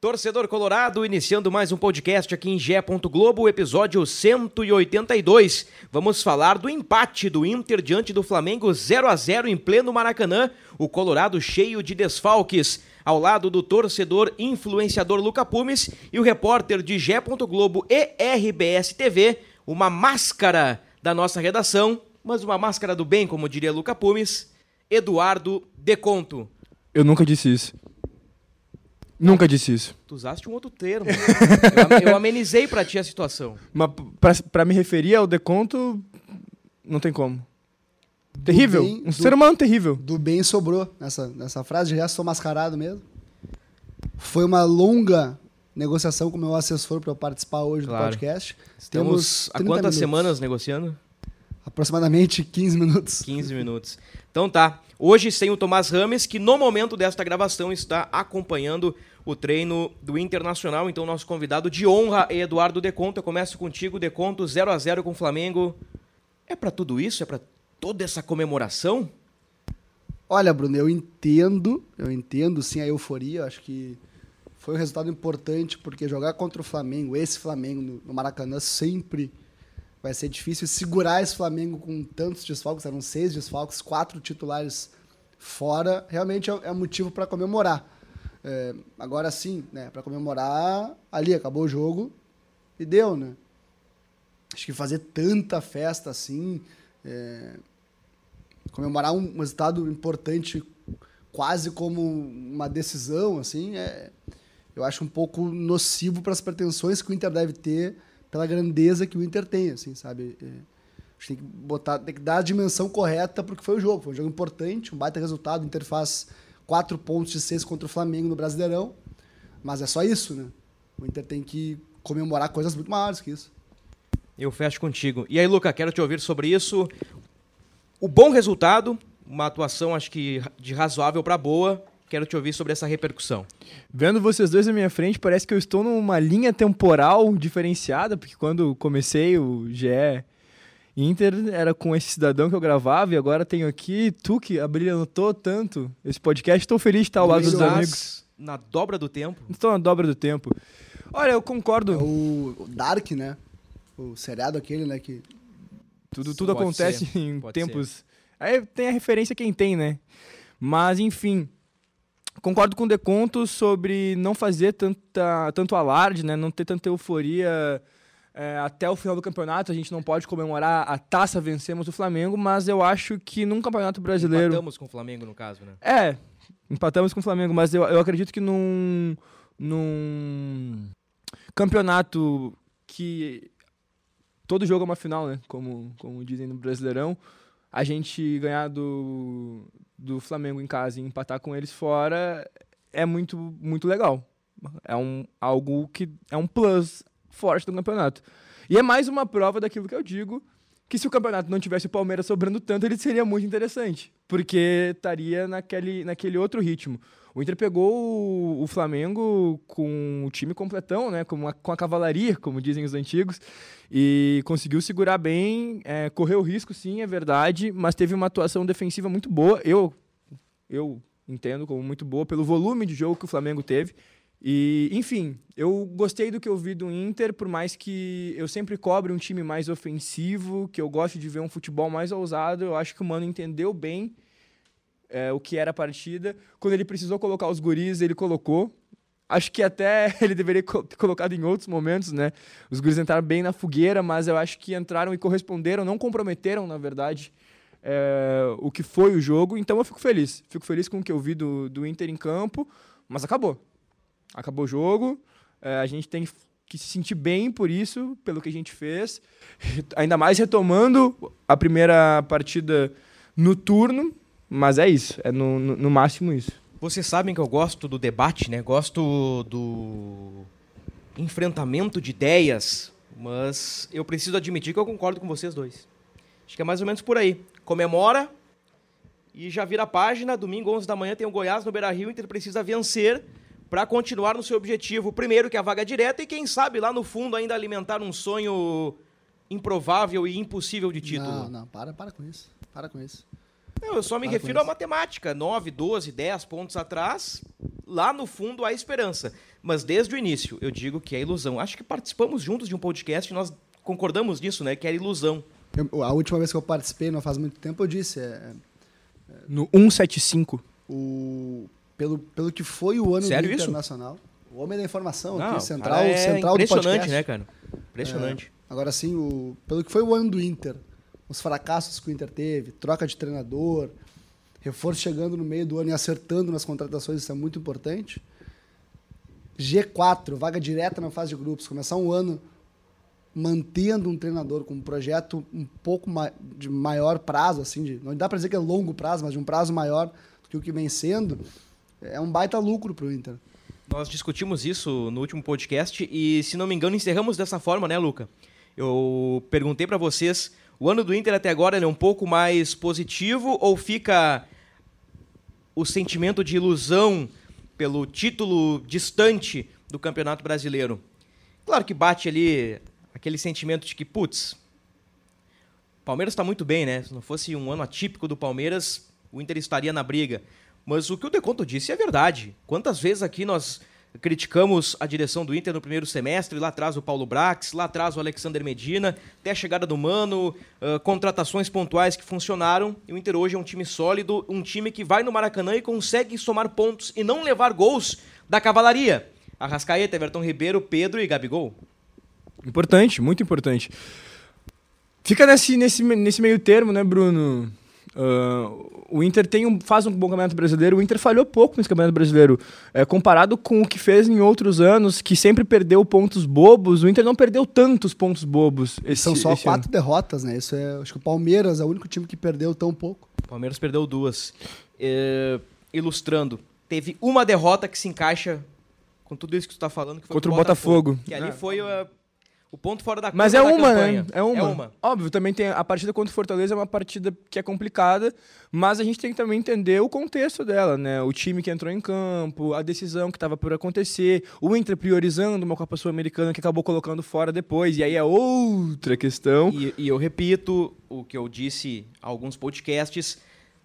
Torcedor Colorado, iniciando mais um podcast aqui em Gé. Globo, episódio 182. Vamos falar do empate do Inter diante do Flamengo 0 a 0 em pleno Maracanã. O Colorado cheio de desfalques. Ao lado do torcedor influenciador Luca Pumes e o repórter de Gé. Globo e RBS TV, uma máscara da nossa redação, mas uma máscara do bem, como diria Luca Pumes, Eduardo Deconto. Eu nunca disse isso. Nunca disse isso. Tu usaste um outro termo. eu, eu amenizei pra ti a situação. Mas pra, pra me referir ao deconto, não tem como. Terrível. bem, um do- ser humano terrível. Do bem sobrou nessa, nessa frase, já sou mascarado mesmo. Foi uma longa negociação com o meu assessor para eu participar hoje Claro. do podcast. Estamos há 30 quantas minutos. semanas negociando? Aproximadamente 15 minutos. 15 minutos. Então tá. Hoje sem o Tomás Rames, que no momento desta gravação está acompanhando o treino do Internacional. Então, nosso convidado de honra é Eduardo Deconto. Eu começo contigo, Deconto, 0 a 0 com o Flamengo. É pra tudo isso? É pra toda essa comemoração? Olha, Bruno, eu entendo, eu entendo sim a euforia. Acho que foi um resultado importante, porque jogar contra o Flamengo, esse Flamengo no Maracanã, sempre vai ser difícil. Segurar esse Flamengo com tantos desfalques, eram seis desfalques, quatro titulares fora, realmente é, é motivo para comemorar. É, agora sim, né, para comemorar, ali acabou o jogo e deu, né? Acho que fazer tanta festa assim. é, comemorar um resultado importante quase como uma decisão, assim, é, eu acho um pouco nocivo para as pretensões que o Inter deve ter pela grandeza que o Inter tem, assim, sabe? É, a gente tem que botar, tem que dar a dimensão correta porque foi o jogo, foi um jogo importante, um baita resultado, o Inter faz quatro pontos de seis contra o Flamengo no Brasileirão, mas é só isso, né? O Inter tem que comemorar coisas muito maiores que isso. Eu fecho contigo. E aí, Luca, quero te ouvir sobre isso. O bom resultado, uma atuação acho que de razoável pra boa. Quero te ouvir sobre essa repercussão. Vendo vocês dois na minha frente, parece que eu estou numa linha temporal diferenciada, porque quando comecei o GE Inter era com esse cidadão que eu gravava, e agora tenho aqui tu que abrilhantou tanto esse podcast. Estou feliz de estar ao lado dos amigos. Na dobra do tempo. Estou na dobra do tempo. Olha, eu concordo. É o, o Dark, né? O seriado aquele, né, que Tudo, tudo Pode acontece ser, em pode tempos. Aí tem a referência quem tem, né? Mas, enfim. Concordo com o Deconto sobre não fazer tanta, tanto alarde, né? Não ter tanta euforia é, até o final do campeonato. A gente não pode comemorar a taça vencemos o Flamengo, mas eu acho que num campeonato brasileiro. Empatamos com o Flamengo, no caso, né? É, empatamos com o Flamengo, mas eu, eu acredito que num, num campeonato que todo jogo é uma final, né? Como, como dizem no Brasileirão, a gente ganhar do, do Flamengo em casa e empatar com eles fora é muito, muito legal. É um, algo que é um plus forte do campeonato. E é mais uma prova daquilo que eu digo, que se o campeonato não tivesse o Palmeiras sobrando tanto, ele seria muito interessante. Porque estaria naquele, naquele outro ritmo. O Inter pegou o, o Flamengo com o time completão, né? Com a, com a cavalaria, como dizem os antigos, e conseguiu segurar bem, é, correu risco, sim, é verdade, mas teve uma atuação defensiva muito boa. Eu, eu entendo como muito boa pelo volume de jogo que o Flamengo teve. E, enfim, eu gostei do que eu vi do Inter, por mais que eu sempre cobre um time mais ofensivo, que eu gosto de ver um futebol mais ousado. Eu acho que o Mano entendeu bem é, o que era a partida. Quando ele precisou colocar os guris, ele colocou. Acho que até ele deveria ter colocado em outros momentos, né? Os guris entraram bem na fogueira, mas eu acho que entraram e corresponderam, não comprometeram, na verdade, é, o que foi o jogo. Então eu fico feliz. Fico feliz com o que eu vi do, do Inter em campo, mas acabou. Acabou o jogo. É, a gente tem que se sentir bem por isso, pelo que a gente fez. Ainda mais retomando a primeira partida no turno. Mas é isso. É no, no, no máximo isso. Vocês sabem que eu gosto do debate, né? Gosto do enfrentamento de ideias, mas eu preciso admitir que eu concordo com vocês dois. Acho que é mais ou menos por aí. Comemora e já vira a página. Domingo, 11 da manhã, tem o Goiás no Beira-Rio. O Inter precisa vencer para continuar no seu objetivo. Primeiro, que é a vaga direta, e quem sabe lá no fundo ainda alimentar um sonho improvável e impossível de título. Não, não, para, para com isso. Para com isso. Não, eu só me Para refiro à isso. matemática. 9, 12, 10 pontos atrás, lá no fundo há esperança. Mas desde o início, eu digo que é ilusão. Acho que participamos juntos de um podcast e nós concordamos nisso, né? Que era ilusão. Eu- a última vez que eu participei, não faz muito tempo, eu disse, é, No 175. o, pelo, pelo que foi o ano Sério do isso? Internacional. O homem da informação Não, aqui, o central, é central do impressionante, podcast. né, cara? Impressionante. Agora sim, o, pelo que foi o ano do Inter, os fracassos que o Inter teve, troca de treinador, reforço chegando no meio do ano e acertando nas contratações, isso é muito importante. G4, vaga direta na fase de grupos, começar um ano mantendo um treinador com um projeto um pouco de maior prazo, assim, de, não dá para dizer que é longo prazo, mas de um prazo maior do que o que vem sendo, é um baita lucro para o Inter. Nós discutimos isso no último podcast e, se não me engano, encerramos dessa forma, né, Luca? Eu perguntei para vocês, o ano do Inter até agora é um pouco mais positivo ou fica o sentimento de ilusão pelo título distante do Campeonato Brasileiro? Claro que bate ali aquele sentimento de que, putz, o Palmeiras está muito bem, né? Se não fosse um ano atípico do Palmeiras, o Inter estaria na briga. Mas o que o Deconto disse é verdade. Quantas vezes aqui nós criticamos a direção do Inter no primeiro semestre, lá atrás o Paulo Brax, lá atrás o Alexander Medina, até a chegada do Mano, ah, contratações pontuais que funcionaram. E o Inter hoje é um time sólido, um time que vai no Maracanã e consegue somar pontos e não levar gols da cavalaria. Arrascaeta, Everton Ribeiro, Pedro e Gabigol. Importante, muito importante. Fica nesse, nesse, nesse meio termo, né, Bruno? Ah, o Inter tem um, faz um bom campeonato brasileiro. O Inter falhou pouco nesse campeonato brasileiro. É, comparado com o que fez em outros anos, que sempre perdeu pontos bobos, o Inter não perdeu tantos pontos bobos. Esse, São só esse quatro ano. derrotas, né? Isso é, acho que o Palmeiras é o único time que perdeu tão pouco. O Palmeiras perdeu duas. É, ilustrando, teve uma derrota que se encaixa com tudo isso que tu tá falando, que foi Contra o Botafogo. Que ali foi uh, o ponto fora da Mas é uma, né? É uma. É uma. Óbvio, também tem a partida contra o Fortaleza é uma partida que é complicada, mas a gente tem que também entender o contexto dela, né? O time que entrou em campo, a decisão que estava por acontecer, o Inter priorizando uma Copa Sul-Americana que acabou colocando fora depois, e aí é outra questão. E, e eu repito o que eu disse em alguns podcasts,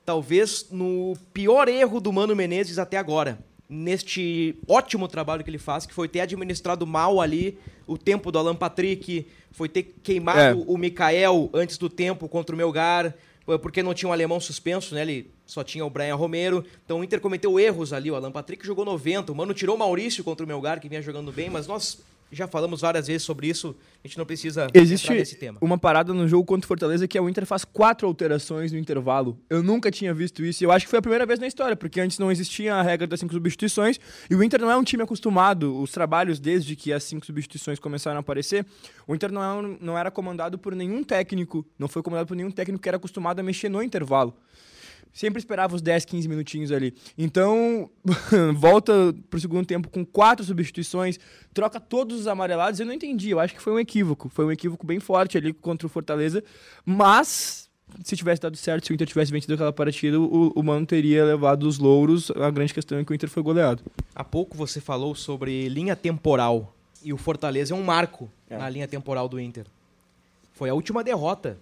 talvez no pior erro do Mano Menezes até agora. Neste ótimo trabalho que ele faz, que foi ter administrado mal ali o tempo do Alan Patrick, foi ter queimado É. o Mikael antes do tempo contra o Melgar, porque não tinha um alemão suspenso, né? Ele só tinha o Brian Romero. Então o Inter cometeu erros ali. O Alan Patrick jogou 90. O Mano tirou o Maurício contra o Melgar, que vinha jogando bem, mas nós já falamos várias vezes sobre isso. A gente não precisa Existe nesse tema. uma parada no jogo contra o Fortaleza que é o Inter faz quatro alterações no intervalo. Eu nunca tinha visto isso. e Eu acho que foi a primeira vez na história, porque antes não existia a regra das cinco substituições. E o Inter não é um time acostumado. Os trabalhos, desde que as cinco substituições começaram a aparecer, o Inter não, é um- não era comandado por nenhum técnico. Não foi comandado por nenhum técnico que era acostumado a mexer no intervalo. Sempre esperava os 10, 15 minutinhos ali. Então, volta pro segundo tempo com quatro substituições, troca todos os amarelados. Eu não entendi, eu acho que foi um equívoco. Foi um equívoco bem forte ali contra o Fortaleza. Mas, se tivesse dado certo, se o Inter tivesse vencido aquela partida, o, o Mano teria levado os louros. A grande questão é que o Inter foi goleado. Há pouco você falou sobre linha temporal. E o Fortaleza é um marco na linha temporal do Inter. Foi a última derrota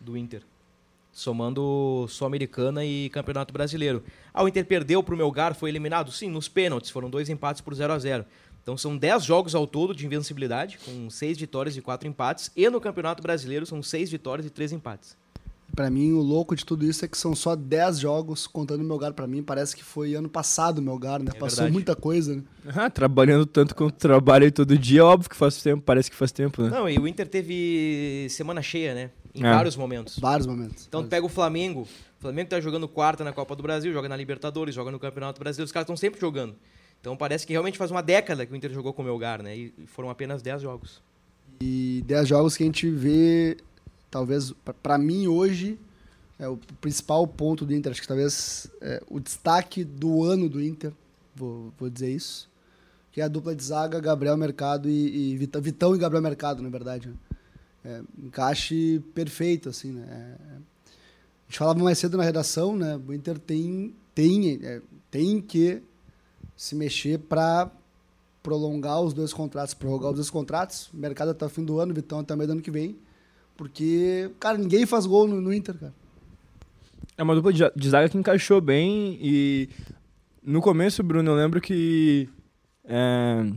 do Inter. Somando Sul-Americana e Campeonato Brasileiro. Ah, o Inter perdeu pro Melgar, foi eliminado? Sim, nos pênaltis. Foram dois empates por 0 a 0 Então são 10 jogos ao todo de invencibilidade, com 6 vitórias e 4 empates. E no Campeonato Brasileiro são 6 vitórias e 3 empates. Pra mim, o louco de tudo isso é que são só 10 jogos contando o Melgar pra mim. Parece que foi ano passado o Melgar, né? Passou verdade. muita coisa, né? Ah, trabalhando tanto quanto trabalha aí todo dia, óbvio que faz tempo, parece que faz tempo, né? Não, e o Inter teve semana cheia, né? Em É. vários momentos. Vários momentos. Então tu pega o Flamengo. O Flamengo tá jogando quarta na Copa do Brasil, joga na Libertadores, joga no Campeonato Brasileiro. Os caras estão sempre jogando. Então parece que realmente faz uma década que o Inter jogou com o Melgar, né? E foram apenas 10 jogos. E 10 jogos que a gente vê, talvez, pra- pra mim hoje, é o principal ponto do Inter. Acho que talvez é, o destaque do ano do Inter, vou, vou dizer isso, que é a dupla de zaga Gabriel Mercado e, e Vitão, Vitão e Gabriel Mercado, na verdade. É, encaixe perfeito, assim, né? É, a gente falava mais cedo na redação, né? O Inter tem, tem, é, tem que se mexer para prolongar os dois contratos, prorrogar os dois contratos. Mercado até o fim do ano, Vitão até meio do ano que vem. Porque, cara, ninguém faz gol no, no Inter, cara. É uma dupla de zaga que encaixou bem e no começo, Bruno, eu lembro que é,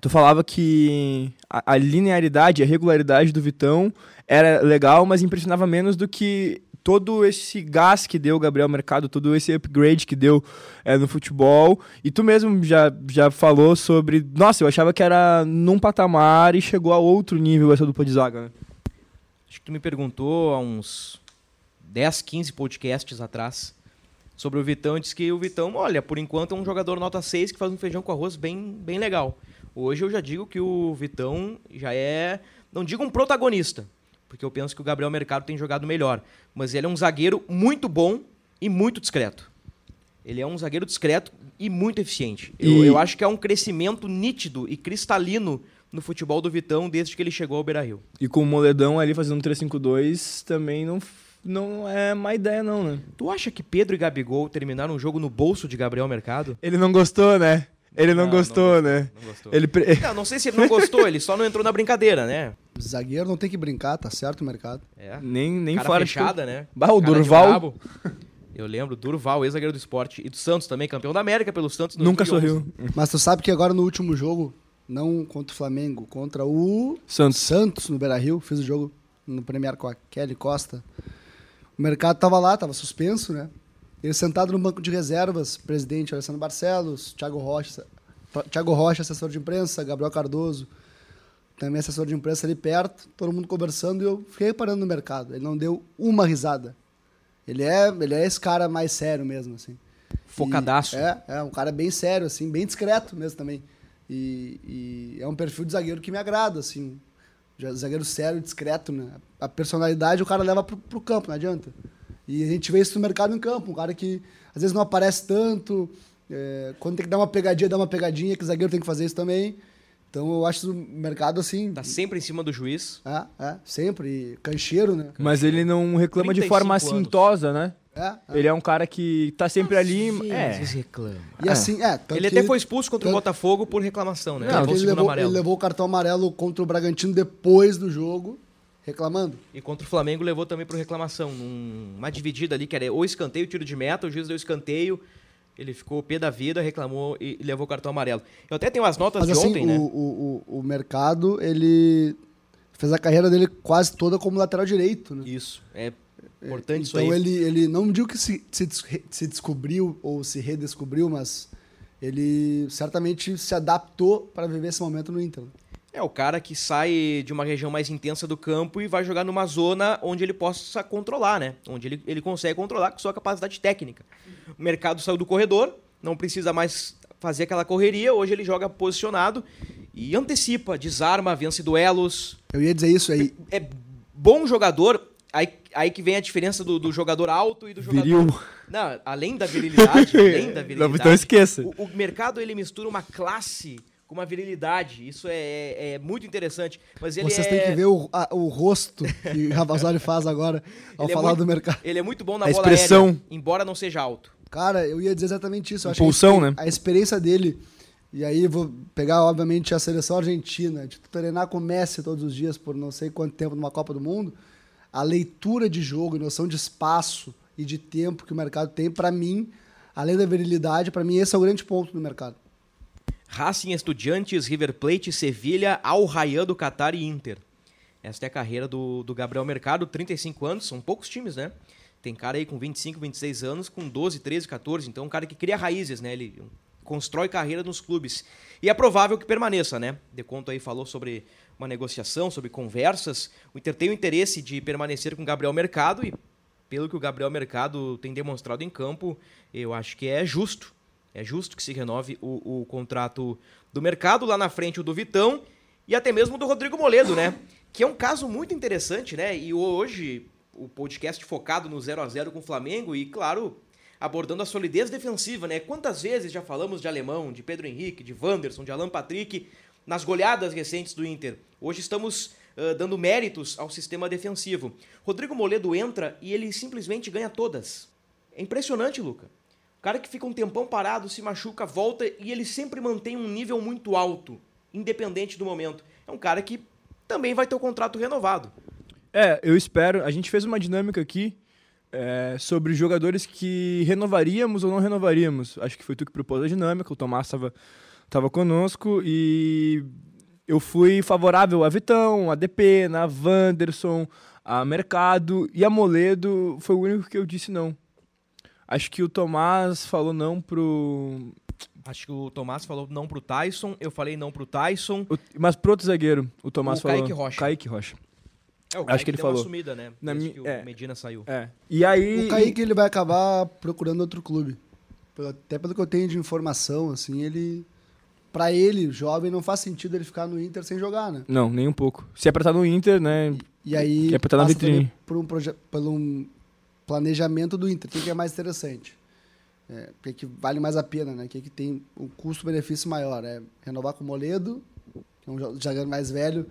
tu falava que a, a, linearidade, a regularidade do Vitão era legal, mas impressionava menos do que todo esse gás que deu o Gabriel Mercado, todo esse upgrade que deu é, no futebol. E tu mesmo já, já falou sobre. Nossa, eu achava que era num patamar e chegou a outro nível essa dupla de zaga. Né? Acho que tu me perguntou há uns 10, 15 podcasts atrás sobre o Vitão disse que o Vitão, olha, por enquanto é um jogador nota 6 que faz um feijão com arroz bem, bem legal. Hoje eu já digo que o Vitão já é, não digo um protagonista, porque eu penso que o Gabriel Mercado tem jogado melhor, mas ele é um zagueiro muito bom e muito discreto. Ele é um zagueiro discreto e muito eficiente. E... Eu, eu acho que é um crescimento nítido e cristalino no futebol do Vitão desde que ele chegou ao Beira-Rio. E com o Moledão ali fazendo um 3-5-2 também não não é má ideia, não, né? Tu acha que Pedro e Gabigol terminaram um jogo no bolso de Gabriel Mercado? Ele não gostou, né? Ele não, não gostou, não né? Não gostou. Ele... não, não sei se ele não gostou, ele só não entrou na brincadeira, né? Zagueiro não tem que brincar, tá certo o mercado. É. Nem, nem Cara fora fechada, que... né? Bah, o Cara Durval. Eu lembro, Durval, ex-zagueiro do esporte. E do Santos também, campeão da América pelo Santos. Nunca 2011. sorriu. Mas tu sabe que agora no último jogo, não contra o Flamengo, contra o Santos, Santos no Beira-Rio, fiz o jogo no Premier com a Kelly Costa. O mercado estava lá, estava suspenso, né? Ele sentado no banco de reservas, presidente Alessandro Barcelos, Thiago Rocha, Thiago Rocha, assessor de imprensa, Gabriel Cardoso, também assessor de imprensa ali perto, todo mundo conversando e eu fiquei reparando no mercado. Ele não deu uma risada. Ele é, ele é esse cara mais sério mesmo, assim. Focadaço. E é, é um cara bem sério, assim, bem discreto mesmo também. E, e, é um perfil de zagueiro que me agrada, assim. Zagueiro sério, discreto, né? A personalidade o cara leva pro, pro campo, não adianta. E a gente vê isso no mercado em campo. Um cara que às vezes não aparece tanto. É, quando tem que dar uma pegadinha, dá uma pegadinha, que o zagueiro tem que fazer isso também. Então eu acho o mercado assim. Tá sempre em cima do juiz. É, é, sempre. E cancheiro, né? Mas ele não reclama de forma assintosa, né? É, é. Ele é um cara que tá sempre Às ali. Vezes é. reclama. E assim, é. Ele até foi expulso contra tanto, o Botafogo por reclamação, né? Não, ele, levou, ele levou o cartão amarelo contra o Bragantino depois do jogo, reclamando. E contra o Flamengo levou também por reclamação. uma dividida ali, que era ou escanteio, tiro de meta, o juiz deu escanteio. Ele ficou pé da vida, reclamou e levou o cartão amarelo. Eu até tenho as notas Mas, de assim, ontem, o, né? O, o, o mercado, ele fez a carreira dele quase toda como lateral direito, né? Isso. É Importante então isso aí. ele, ele não digo que se, se, se descobriu ou se redescobriu, mas ele certamente se adaptou para viver esse momento no Inter. É o cara que sai de uma região mais intensa do campo e vai jogar numa zona onde ele possa controlar, né? Onde ele, ele consegue controlar com sua capacidade técnica. O mercado saiu do corredor, não precisa mais fazer aquela correria, hoje ele joga posicionado e antecipa, desarma, vence duelos. Eu ia dizer isso aí. É, é bom jogador, Aí, aí que vem a diferença do, do jogador alto e do jogador. Viril. Não, além da virilidade, além da virilidade. Não, então esqueça. O, o, mercado ele mistura uma classe com uma virilidade. Isso é, é, é muito interessante. Mas ele Vocês é... têm que ver o, a, o rosto que o Ravazoli faz agora ao ele é falar é muito, do mercado. Ele é muito bom na a bola expressão. aérea, embora não seja alto. Cara, eu ia dizer exatamente isso. Eu Impulsão, né? A experiência dele. E aí vou pegar, obviamente, a seleção argentina, de treinar com o Messi todos os dias por não sei quanto tempo numa Copa do Mundo a leitura de jogo, noção de espaço e de tempo que o mercado tem, para mim, além da virilidade, para mim esse é o grande ponto do mercado. Racing Estudiantes, River Plate, Sevilha, Al Rayyan do Qatar e Inter. Esta é a carreira do, do Gabriel Mercado, 35 anos, são poucos times, né? Tem cara aí com 25, 26 anos, com 12, 13, 14, então um cara que cria raízes, né? Ele constrói carreira nos clubes. E é provável que permaneça, né? De Conto aí falou sobre uma negociação, sobre conversas. O Inter tem o interesse de permanecer com o Gabriel Mercado e, pelo que o Gabriel Mercado tem demonstrado em campo, eu acho que é justo. É justo que se renove o, o contrato do mercado. Lá na frente o do Vitão e até mesmo do Rodrigo Moledo, né? Que é um caso muito interessante, né? E hoje o podcast focado no 0 a 0 com o Flamengo e, claro, abordando a solidez defensiva, né? Quantas vezes já falamos de Alemão, de Pedro Henrique, de Wanderson, de Alan Patrick nas goleadas recentes do Inter. Hoje estamos uh, dando méritos ao sistema defensivo. Rodrigo Moledo entra e ele simplesmente ganha todas. É impressionante, Luca. Cara que fica um tempão parado, se machuca, volta e ele sempre mantém um nível muito alto, independente do momento. É um cara que também vai ter o contrato renovado. É, eu espero. A gente fez uma dinâmica aqui é, sobre jogadores que renovaríamos ou não renovaríamos. Acho que foi tu que propôs a dinâmica, o Tomás estava tava conosco e eu fui favorável a Vitão, a DP, na Wanderson, a Mercado e a Moledo foi o único que eu disse não. Acho que o Tomás falou não pro. Acho que o Tomás falou não pro Tyson, eu falei não pro Tyson. O, mas pro outro zagueiro, o Tomás O falou. Kaique Rocha. Kaique Rocha. É, o Acho que ele deu uma falou. sumida, né? Na mi- que é. o Medina saiu. É. E aí. O Kaique ele vai acabar procurando outro clube. Até pelo que eu tenho de informação, assim, ele. Pra ele, jovem, não faz sentido ele ficar no Inter sem jogar, né? Não, nem um pouco. Se é pra estar no Inter, né? E aí. Que é pra estar na vitrine. Por um, proje- pelo um planejamento do Inter. O que que é mais interessante? É, o que, que vale mais a pena, né? O que, que tem um custo-benefício maior? É renovar com o Moledo, que é um jo- jogador mais velho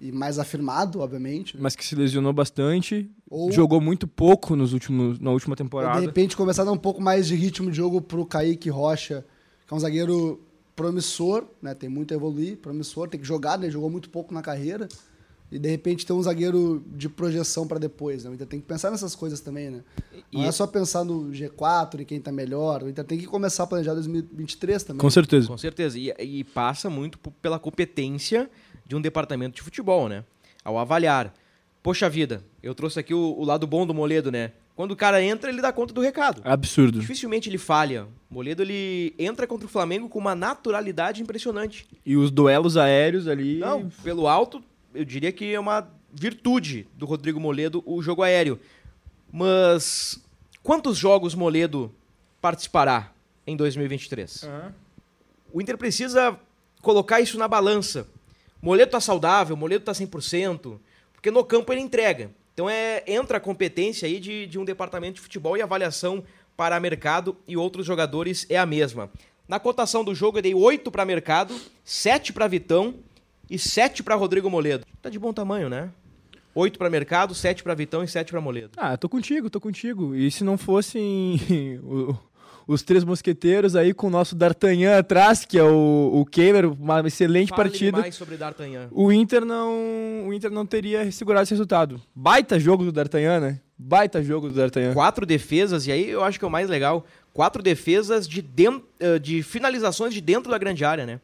e mais afirmado, obviamente. né? Mas que se lesionou bastante. Ou- Jogou muito pouco nos últimos, na última Ou, de temporada. repente começar a dar um pouco mais de ritmo de jogo pro Kaique Rocha, que é um zagueiro promissor, né? Tem muito a evoluir, promissor, tem que jogar, né? Jogou muito pouco na carreira. E de repente ter um zagueiro de projeção para depois, né? O Inter tem que pensar nessas coisas também, né? Não E- é só pensar no G4 e quem tá melhor. O Inter tem que começar a planejar 2023 também. Com certeza. Com certeza. E, e passa muito pela competência de um departamento de futebol, né? Ao avaliar. Poxa vida, eu trouxe aqui o, o lado bom do Moledo, né? Quando o cara entra, ele dá conta do recado. Absurdo. Dificilmente ele falha. O Moledo, ele entra contra o Flamengo com uma naturalidade impressionante. E os duelos aéreos ali. Não, pelo alto, eu diria que é uma virtude do Rodrigo Moledo o jogo aéreo. Mas quantos jogos Moledo participará em 2023? O Inter precisa colocar isso na balança. Moledo tá saudável, Moledo tá 100%, porque no campo ele entrega. Então é entra a competência aí de, de um departamento de futebol e avaliação para mercado e outros jogadores é a mesma. Na cotação do jogo eu dei 8 para mercado, 7 para Vitão e 7 para Rodrigo Moledo. Tá de bom tamanho, né? 8 para mercado, 7 para Vitão e 7 para Moledo. Ah, tô contigo, tô contigo. E se não fossem os três mosqueteiros aí com o nosso D'Artagnan atrás, que é o, o Kehler, uma excelente Fale partida. mais sobre D'Artagnan. O Inter não, o Inter não teria segurado esse resultado. Baita jogo do D'Artagnan, né? Baita jogo do D'Artagnan. Quatro defesas, e aí eu acho que é o mais legal. Quatro defesas de, eh, de finalizações de dentro da grande área, né?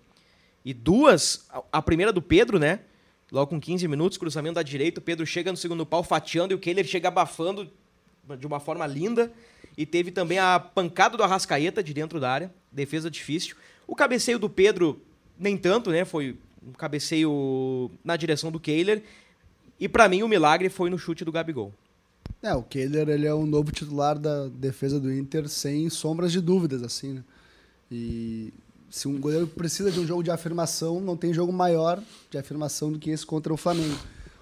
E duas, a- primeira do Pedro, né? Logo com 15 minutos, cruzamento da direita, o Pedro chega no segundo pau fatiando e o Kehler chega abafando de uma forma linda. E teve também a pancada do Arrascaeta de dentro da área, defesa difícil. O cabeceio do Pedro, nem tanto, né? Foi um cabeceio na direção do Kehler. E pra mim o milagre foi no chute do Gabigol. É, o Kehler, ele é o novo titular da defesa do Inter, sem sombras de dúvidas, assim, né? E se um goleiro precisa de um jogo de afirmação, não tem jogo maior de afirmação do que esse contra o Flamengo.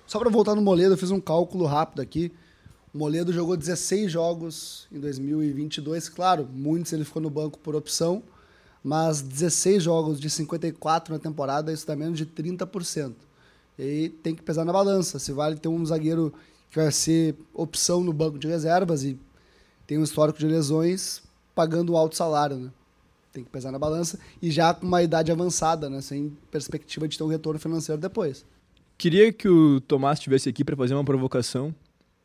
Só para voltar no Moledo, eu fiz um cálculo rápido aqui. O Moledo jogou 16 jogos em 2022, claro, muitos ele ficou no banco por opção, mas 16 jogos de 54 na temporada, isso dá menos de 30%. E aí tem que pesar na balança, se vale ter um zagueiro que vai ser opção no banco de reservas e tem um histórico de lesões pagando um alto salário, né? Tem que pesar na balança e já com uma idade avançada, né? Sem perspectiva de ter um retorno financeiro depois. Queria que o Tomás estivesse aqui para fazer uma provocação,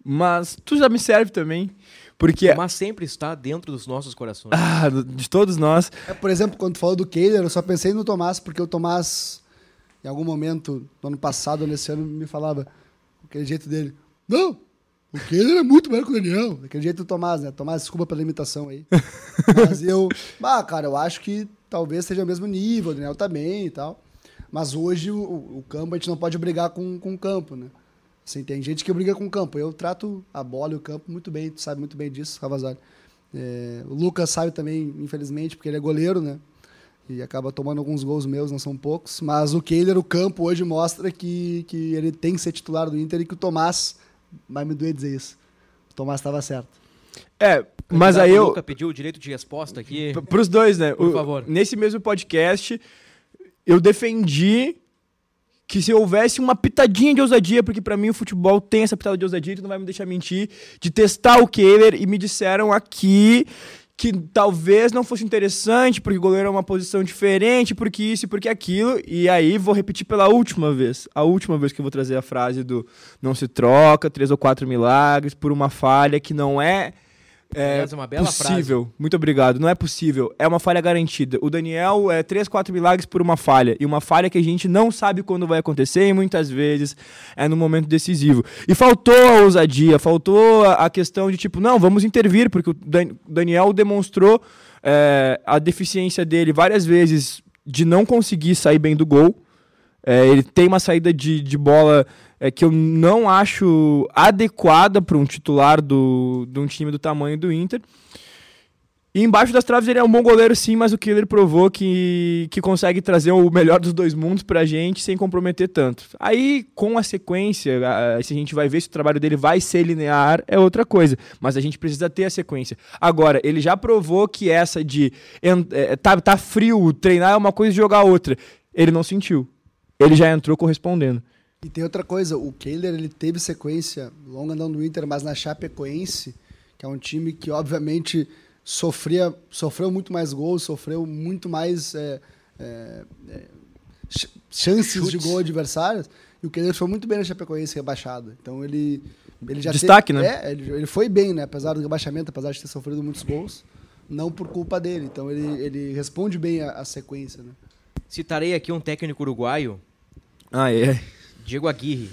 mas tu já me serve também, porque Mas sempre está dentro dos nossos corações. ah, de todos nós, É, por exemplo, quando tu falou do Kehler, eu só pensei no Tomás, porque o Tomás, em algum momento, no ano passado nesse ano, me falava com aquele jeito dele. Não, o Kehler é muito melhor que o Daniel. Daquele jeito do Tomás, né? Tomás, desculpa pela imitação aí. Mas eu, bah, cara, eu acho que talvez seja o mesmo nível, o Daniel tá bem e tal. Mas hoje o, o campo, a gente não pode brigar com, com o campo, né? Assim, tem gente que briga com o campo. Eu trato a bola e o campo muito bem, tu sabe muito bem disso, Ravazoli. É, o Lucas sabe também, infelizmente, porque ele é goleiro, né? E acaba tomando alguns gols meus, não são poucos. Mas o Kehler, o campo, hoje mostra que, que ele tem que ser titular do Inter e que o Tomás vai me doer dizer isso. Tomás estava certo. É, mas aí eu. Luca pediu o direito de resposta aqui. P- Pros dois, né? Por O- favor. Nesse mesmo podcast, eu defendi que se houvesse uma pitadinha de ousadia, porque pra mim o futebol tem essa pitada de ousadia, tu não vai me deixar mentir, de testar o Kehler, e me disseram aqui que talvez não fosse interessante, porque o goleiro é uma posição diferente, porque isso e porque aquilo, e aí vou repetir pela última vez, a última vez que eu vou trazer a frase do não se troca, três ou quatro milagres por uma falha que não é é Aliás, é uma bela possível. Muito obrigado. Não é possível. É uma falha garantida. O Daniel é três, quatro milagres por uma falha. E uma falha que a gente não sabe quando vai acontecer e muitas vezes é no momento decisivo. E faltou a ousadia, faltou a questão de tipo, não, vamos intervir, porque o Dan- Daniel demonstrou é, a deficiência dele várias vezes de não conseguir sair bem do gol. É, ele tem uma saída de, de bola é, que eu não acho adequada para um titular do, de um time do tamanho do Inter. E embaixo das traves ele é um bom goleiro sim, mas o Killer provou que, que consegue trazer o melhor dos dois mundos pra gente sem comprometer tanto. Aí, com a sequência, a- se a gente vai ver se o trabalho dele vai ser linear, é outra coisa. Mas a gente precisa ter a sequência. Agora, ele já provou que essa de é, tá, tá frio, treinar é uma coisa e jogar outra. Ele não sentiu. Ele já entrou correspondendo. E tem outra coisa, o Kehler ele teve sequência longa não do Inter, mas na Chapecoense, que é um time que obviamente sofria, sofreu muito mais gols, sofreu muito mais é, é, é, ch- chances de gol adversários. E o Kehler foi muito bem na Chapecoense rebaixado. Então ele, ele já Destaque, teve, né? É, ele, ele foi bem, né? Apesar do rebaixamento, apesar de ter sofrido muitos gols, não por culpa dele. Então ele, ele responde bem a, a sequência, né? Citarei aqui um técnico uruguaio, Ah, é. Diego Aguirre.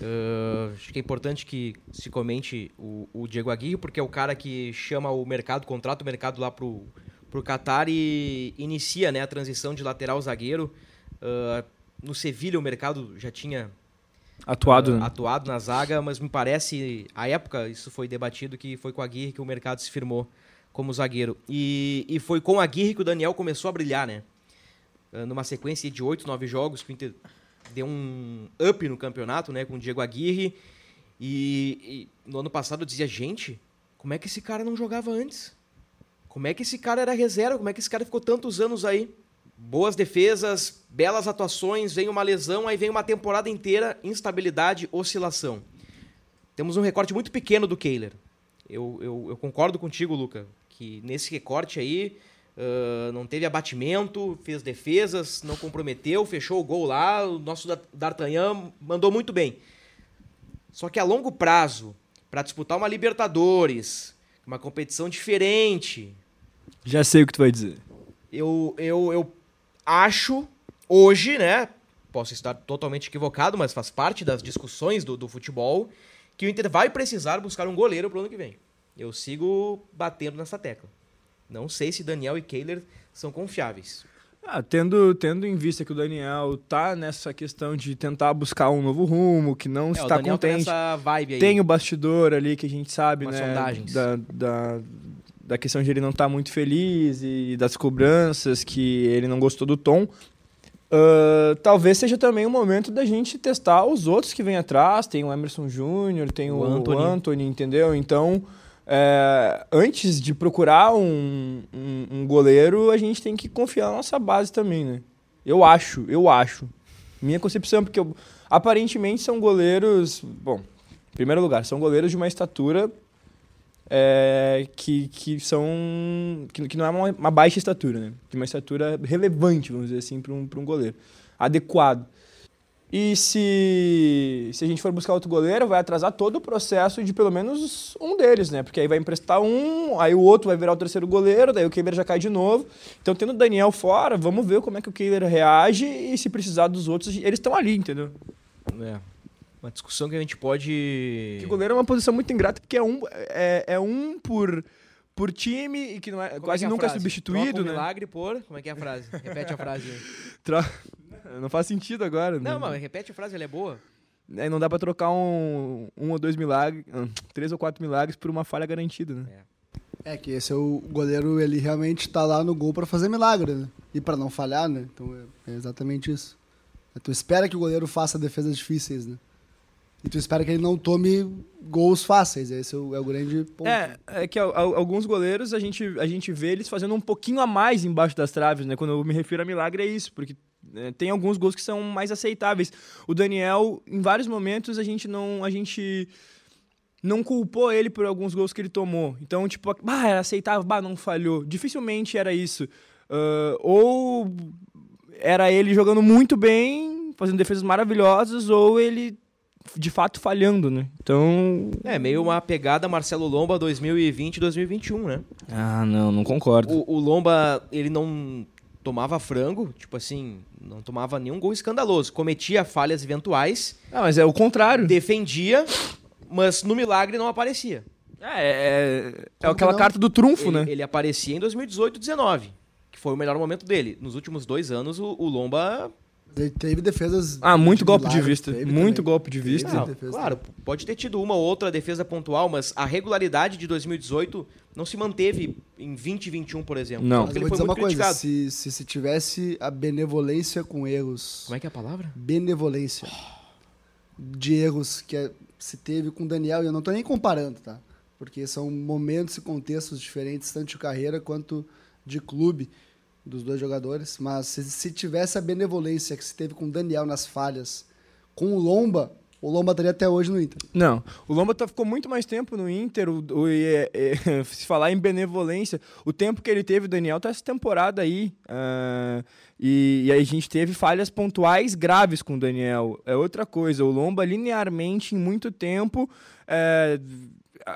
Ah, acho que é importante que se comente o, o Diego Aguirre, porque é o cara que chama o mercado, contrata o mercado lá pro, pro Qatar e inicia né, a transição de lateral zagueiro. Ah, no Sevilha o mercado já tinha Atuado, ah, né? atuado na zaga, mas me parece, à época, isso foi debatido, que foi com a Aguirre que o mercado se firmou como zagueiro. E, e foi com a Aguirre que o Daniel começou a brilhar, né? Ah, Numa sequência de oito, nove jogos, que o Inter deu um up no campeonato, né? Com o Diego Aguirre. E, e no ano passado eu dizia, gente, como é que esse cara não jogava antes? Como é que esse cara era reserva? Como é que esse cara ficou tantos anos aí? Boas defesas, belas atuações, vem uma lesão, aí vem uma temporada inteira, instabilidade, oscilação. Temos um recorte muito pequeno do Kehler. Eu, eu, eu concordo contigo, Luca, que nesse recorte aí ah, não teve abatimento, fez defesas, não comprometeu, fechou o gol lá, o nosso Da- D'Artagnan mandou muito bem. Só que a longo prazo, para disputar uma Libertadores, uma competição diferente, Já sei o que tu vai dizer. eu, eu, eu acho, hoje, né? Posso estar totalmente equivocado, mas faz parte das discussões do, do futebol, que o Inter vai precisar buscar um goleiro pro ano que vem. Eu sigo batendo nessa tecla. Não sei se Daniel e Kehler são confiáveis. Ah, tendo, tendo em vista que o Daniel tá nessa questão de tentar buscar um novo rumo, que não É, o está Daniel tem contente. essa vibe aí. Tem o bastidor ali que a gente sabe, Umas né? sondagens. Da, da, da questão de ele não estar muito feliz e das cobranças, que ele não gostou do tom. Ah, talvez seja também o momento da gente testar os outros que vêm atrás. Tem o Emerson Júnior, tem o, O o Anthony. Anthony. entendeu? Então, é, antes de procurar um, um, um goleiro, a gente tem que confiar na nossa base também, né? Eu acho, eu acho. Minha concepção, porque eu- aparentemente são goleiros. Bom, em primeiro lugar, são goleiros de uma estatura é, que, que são. Que, que não é uma, uma baixa estatura, né? De uma estatura relevante, vamos dizer assim, para um, um goleiro. Adequado. E se, se a gente for buscar outro goleiro, vai atrasar todo o processo de pelo menos um deles, né? Porque aí vai emprestar um, aí o outro vai virar o terceiro goleiro, daí o Kehler já cai de novo. Então, tendo o Daniel fora, vamos ver como é que o Kehler reage e se precisar dos outros, eles estão ali, entendeu? É. Uma discussão que a gente pode. Que goleiro é uma posição muito ingrata, porque é um, é, é um por, por time e que não é, Como quase que a nunca é substituído, Troca um né? milagre por. Como é que é a frase? Repete a frase aí. Tro- Não faz sentido agora, né? Não, mas repete a frase, ela é boa. Aí não dá pra trocar um, um ou dois milagres, três ou quatro milagres por uma falha garantida, né? É que esse é o goleiro, ele realmente tá lá no gol pra fazer milagre, né? E pra não falhar, né? Então é, é exatamente isso. Tu espera que o goleiro faça defesas difíceis, né? E tu espera que ele não tome gols fáceis. Esse é o, é o grande ponto. É, é que al- al- alguns goleiros a gente, a gente vê eles fazendo um pouquinho a mais embaixo das traves, né? Quando eu me refiro a milagre é isso, porque né, tem alguns gols que são mais aceitáveis. O Daniel, em vários momentos, a gente não. A gente não culpou ele por alguns gols que ele tomou. Então, tipo, bah, era aceitável, bah, não falhou. Dificilmente era isso. Ah, ou era ele jogando muito bem, fazendo defesas maravilhosas, ou ele de fato falhando, né? Então. É, meio uma pegada Marcelo Lomba 2020-2021, né? Ah, não, não concordo. O, o Lomba, ele não tomava frango, tipo assim, não tomava nenhum gol escandaloso. Cometia falhas eventuais, Ah, mas é o contrário. defendia, mas no milagre não aparecia. É, é, é Como aquela que não? carta do trunfo, Ele, né? ele aparecia em 2018-19, que foi o melhor momento dele. Nos últimos dois anos, o, o Lomba teve defesas. Ah, muito golpe de vista. Muito também. golpe de vista. Ah, claro, pode ter tido uma ou outra defesa pontual, mas a regularidade de 2018 não se manteve em 2021, por exemplo. Não. Mas eu vou dizer uma coisa: criticado. se, se se tivesse a benevolência com erros. Como é que é a palavra? Benevolência de erros que é- se teve com o Daniel, e eu não tô nem comparando, tá? Porque são momentos e contextos diferentes, tanto de carreira quanto de clube dos dois jogadores. Mas se, se tivesse a benevolência que se teve com o Daniel nas falhas, com o Lomba, o Lomba estaria até hoje no Inter. Não, o Lomba tá- ficou muito mais tempo no Inter. O, o- e, é- é, se falar em benevolência, o tempo que ele teve, o Daniel, tá essa temporada aí. ah, e, e a gente teve falhas pontuais graves com o Daniel. É outra coisa. O Lomba, linearmente, em muito tempo. é,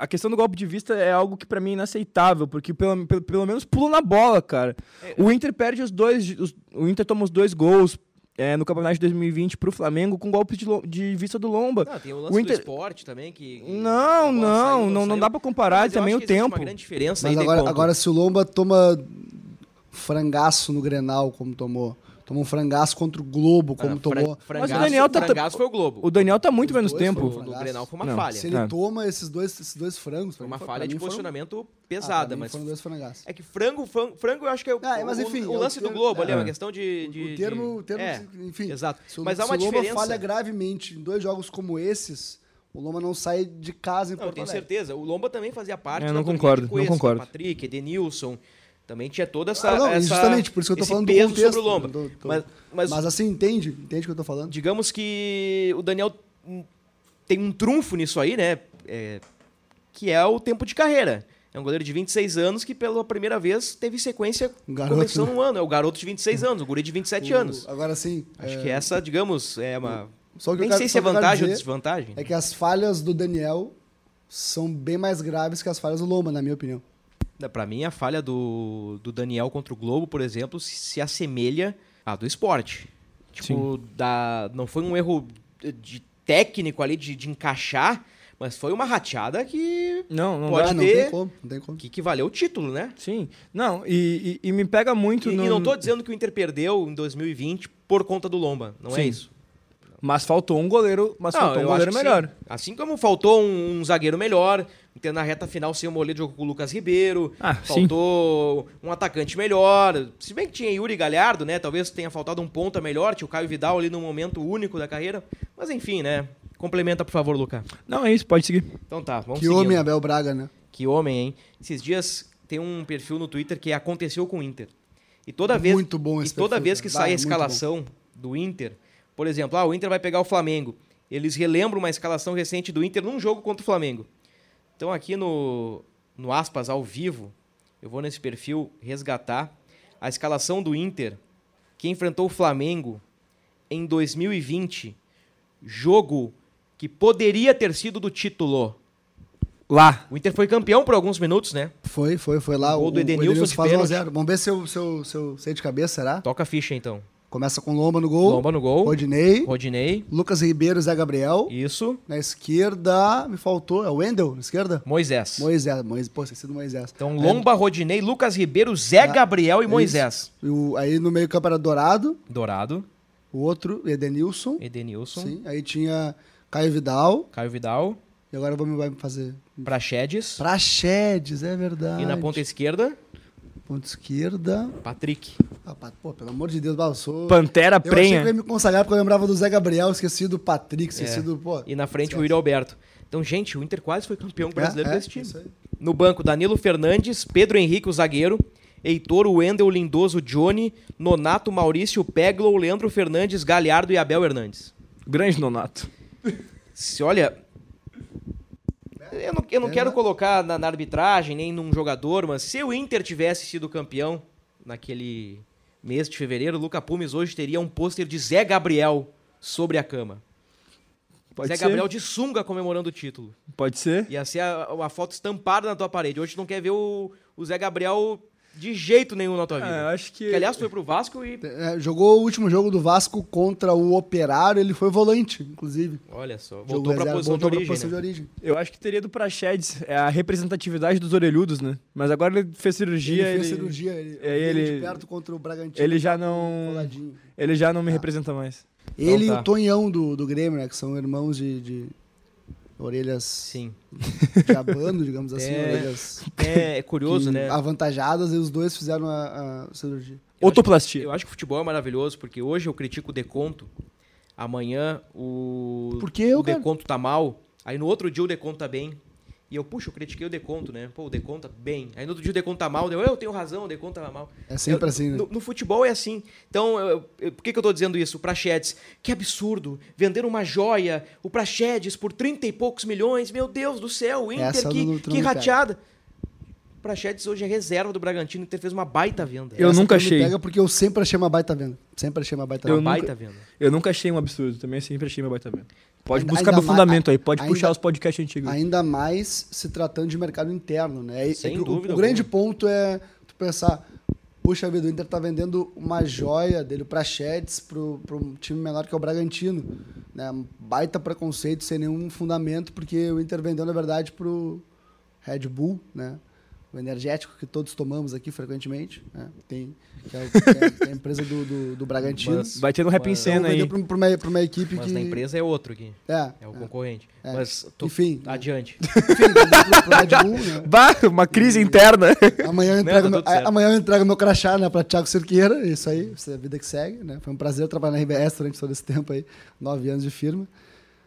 a questão do golpe de vista é algo que pra mim é inaceitável, porque pelo, pelo, pelo menos pula na bola, cara. O Inter perde os dois. os- o Inter toma os dois gols é, no campeonato de 2020 pro Flamengo com golpe de, de vista do Lomba. Não, tem o lance O do Inter- esporte também, que... que Não, não, saiu, não, não dá pra comparar Mas eu também acho o tempo. uma grande diferença Mas agora, agora, se o Lomba toma frangaço no Grenal, como tomou, tomou um frangaço contra o Globo, como Ah, tomou. Mas o Daniel tá- frangaço foi o Globo. O Daniel tá muito Os menos tempo. O do. Grenal foi uma Não, falha. Se ele É. toma esses dois, esses dois frangos, Foi uma mim, falha de mim foram- posicionamento Ah, pesada, mim mas... foram dois frangaços. É que frango, fran- frango eu acho que é o, Ah, mas o- enfim, o, é o lance do termo- Globo ali, é uma é. questão de... de- o termo, de- o termo é, enfim. exato. Se o- Mas há se uma o Lomba diferença... falha gravemente em dois jogos como esses, o Lomba não sai de casa em Não, eu Porto tenho Alegre. certeza. O Lomba também fazia parte Eu da não concordo, não concordo. Patrick, Edenilson. Também tinha toda essa, Ah, não, essa justamente, por isso que eu tô falando do peso contexto. sobre o Lomba. Tô- tô- Mas, mas, Mas assim, entende? Entende o que eu tô falando? digamos que o Daniel tem um trunfo nisso aí, né? É, que é o tempo de carreira. É um goleiro de 26 anos que pela primeira vez teve sequência garoto, começando né? um ano. É o garoto de 26 anos, o guri de 27 O- anos. Agora sim. Acho é, que essa, digamos, é uma... Só que eu Nem quero- sei se é eu vantagem ou desvantagem. É que as falhas do Daniel são bem mais graves que as falhas do Lomba, na minha opinião. Pra mim, a falha do, do Daniel contra o Globo, por exemplo, se, se assemelha à do esporte. Tipo, da, não foi um erro de técnico ali, de, de encaixar, mas foi uma rateada que, Não, não Pode dá. ah, não ter- tem como, não tem como. que, que valeu o título, né? Sim. Não, e, e- e me pega muito E, no... e não tô dizendo que o Inter perdeu em 2020 por conta do Lomba, não é Sim. isso. Mas faltou um goleiro, mas faltou um goleiro melhor. sim. Assim como faltou um, um zagueiro melhor, Inter na reta final sem o Moledo jogou com o Lucas Ribeiro, Ah, faltou um atacante melhor. Se bem que tinha Yuri Galhardo, né? Talvez tenha faltado um ponta melhor, tinha o Caio Vidal ali no momento único da carreira. Mas enfim, né? Complementa, por favor, Luca. Não, é isso, pode seguir. Então tá, vamos Que seguindo. homem, Abel Braga, né? Que homem, hein? Esses dias tem um perfil no Twitter que aconteceu com o Inter. E toda vez, Muito bom e esse toda perfil, vez que sai a é escalação do Inter, por exemplo, ah, o Inter vai pegar o Flamengo. Eles relembram uma escalação recente do Inter num jogo contra o Flamengo. Então aqui no, no aspas ao vivo, eu vou nesse perfil resgatar a escalação do Inter que enfrentou o Flamengo em 2020, jogo que poderia ter sido do título. Lá. O Inter foi campeão por alguns minutos, né? Foi, foi, foi lá. O gol do Edenilson de faz pênalti. 1x0. Vamos ver se eu, se, eu, se eu sei de cabeça, será? Toca a ficha então. Começa com Lomba no gol. Lomba no gol. Rodinei. Rodinei. Lucas Ribeiro, Zé Gabriel. Isso. Na esquerda, me faltou. É o Wendel, na esquerda? Moisés. Moisés. Moisés. Pô, esqueci do Moisés. Então, Lomba, Rodinei, Lucas Ribeiro, Zé Gabriel e. Moisés. O- aí no meio campo era Dourado. Dourado, O outro, Edenilson. Edenilson, Sim. Aí tinha Caio Vidal. Caio Vidal, E agora vamos vai fazer. Praxedes. Praxedes, é verdade. E na ponta esquerda, Ponta esquerda. Patrick. Pô, pelo amor de Deus, bah, eu sou... Pantera Eu achei que prenha. eu ia me consagrar porque eu lembrava do Zé Gabriel, esqueci do Patrick, esqueci É. do... Pô, E na frente o esquece. Yuri Alberto. Então, gente, o Inter quase foi campeão brasileiro É, é, desse time. isso aí. No banco, Danilo Fernandes, Pedro Henrique, o zagueiro, Heitor, Wendel, Lindoso, Johnny, Nonato, Maurício, Peglo, Leandro Fernandes, Galhardo e Abel Hernandes. Grande Nonato. Se olha. Eu não, eu não É, quero né? colocar na, na arbitragem nem num jogador, mas se o Inter tivesse sido campeão naquele mês de fevereiro, Luca Pumes hoje teria um pôster de Zé Gabriel sobre a cama. Pode Zé ser. Gabriel de sunga comemorando o título. Pode ser. Ia ser a, uma foto estampada na tua parede. Hoje tu não quer ver o, o Zé Gabriel de jeito nenhum na tua vida. É, eu acho que. Que, aliás, foi pro Vasco e. É, jogou o último jogo do Vasco contra o Operário, ele foi volante, inclusive. Olha só, voltou pra reserva, posição de voltou pra origem. posição né? de origem. Eu acho que teria do Praxedes. É a representatividade dos orelhudos, né? Mas agora ele fez cirurgia. Ele fez ele- cirurgia, ele, é, ele- de perto contra o Bragantino. ele já não- coladinho. Ele já não me representa mais. Ele Então e tá. o Tonhão do, do Grêmio, né? Que são irmãos de, de orelhas Sim. de abano, digamos assim, É. orelhas É, é curioso, que- né? avantajadas, e os dois fizeram a, a cirurgia. Otoplastia. Eu acho que o futebol é maravilhoso, porque hoje eu critico o deconto, amanhã o, Por que eu, o deconto tá mal, aí no outro dia o deconto tá bem. E eu, puxa, eu critiquei o deconto, né? Pô, o deconto tá bem. Aí no outro dia o deconto tá mal, eu, eu tenho razão, o deconto tava mal. É sempre Eu- assim, né? No, no futebol é assim. Então, eu- eu- por que, que eu tô dizendo isso? O Praxedes, que absurdo. Vender uma joia, o Praxedes por 30 e poucos milhões. Meu Deus do céu, o Inter, Essa que, que rateada. O Praxedes hoje é reserva do Bragantino, o Inter fez uma baita venda. Eu Essa nunca achei. pega porque eu sempre achei uma baita venda. Sempre achei uma baita Eu uma nunca- baita venda. Eu nunca achei um absurdo. Também sempre achei meu baita venda. Pode Ainda- buscar ainda meu mais- fundamento aí. Pode ainda- puxar os podcasts antigos. Ainda mais se tratando de mercado interno, né? Sem é que o- dúvida O, grande ponto é tu pensar, puxa vida, o Inter tá vendendo uma joia dele pra Praxedes pro, pro um time menor que é o Bragantino. Né? Baita preconceito, sem nenhum fundamento, porque o Inter vendeu, na verdade, pro Red Bull, né? O energético que todos tomamos aqui frequentemente, né? Tem, que é, que é- é a empresa do, do, do Bragantino. Mas- Vai ter no Rap em Cena aí. pra, pra uma, pra uma equipe Mas que... na empresa é outro aqui. É, É o é. concorrente. É. Mas tô... Enfim. adiante. Enfim, vendeu pro, pro Red Bull, né? Bah, uma crise interna. Amanhã eu Não, entrego, tá meu, amanhã eu entrego meu crachá né, pra Thiago Cerqueira. Isso aí, isso é a vida que segue. Né? Foi um prazer trabalhar na RBS durante todo esse tempo aí. Nove anos de firma.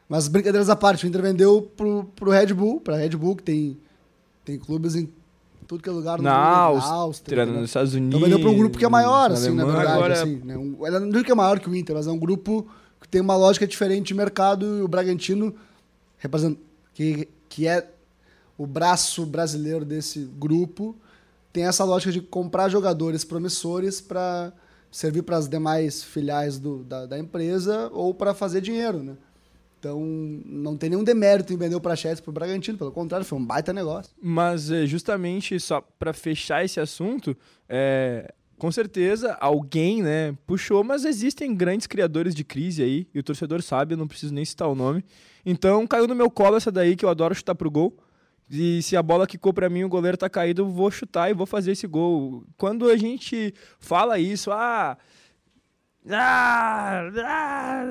Mas brincadeiras à parte, o Inter vendeu pro, pro Red Bull, pra Red Bull, que tem, tem clubes em tudo que é lugar no Na mundo, Áustria, né? nos Estados Unidos. Então vendeu pra um grupo que é maior, na assim, na Alemanha. verdade. Agora- Assim, né? um, ela não digo que é maior que o Inter, mas é um grupo que tem uma lógica diferente de mercado e o Bragantino, que, que é o braço brasileiro desse grupo, tem essa lógica de comprar jogadores promissores para servir para as demais filiais do- da, da empresa ou para fazer dinheiro, né? Então, não tem nenhum demérito em vender o Praxedes pro Bragantino, pelo contrário, foi um baita negócio. Mas é, justamente só pra fechar esse assunto, é, com certeza alguém, né, puxou, mas existem grandes criadores de crise aí, e o torcedor sabe, eu não preciso nem citar o nome. Então caiu no meu colo essa daí que eu adoro chutar pro gol. E se a bola quicou pra mim, o goleiro tá caído, eu vou chutar e vou fazer esse gol. Quando a gente fala isso, ah, ah, ah,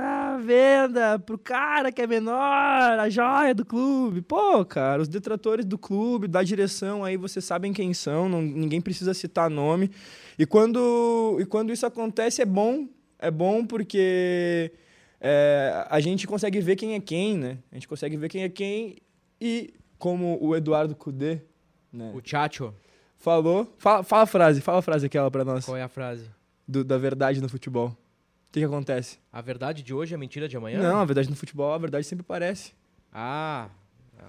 ah, venda pro cara que é menor, a joia do clube. Pô, cara, os detratores do clube, da direção aí, vocês sabem quem são, não- ninguém precisa citar nome. E quando, e quando isso acontece é bom, é bom porque é, a gente consegue ver quem é quem, né? A gente consegue ver quem é quem e como o Eduardo Cudê, né, O Chacho, falou, fala, fala a frase, fala a frase aquela pra nós qual é a frase? Do- da verdade no futebol. O que, que acontece? A verdade de hoje é mentira de amanhã? Não, a verdade no futebol, a verdade sempre aparece. Ah.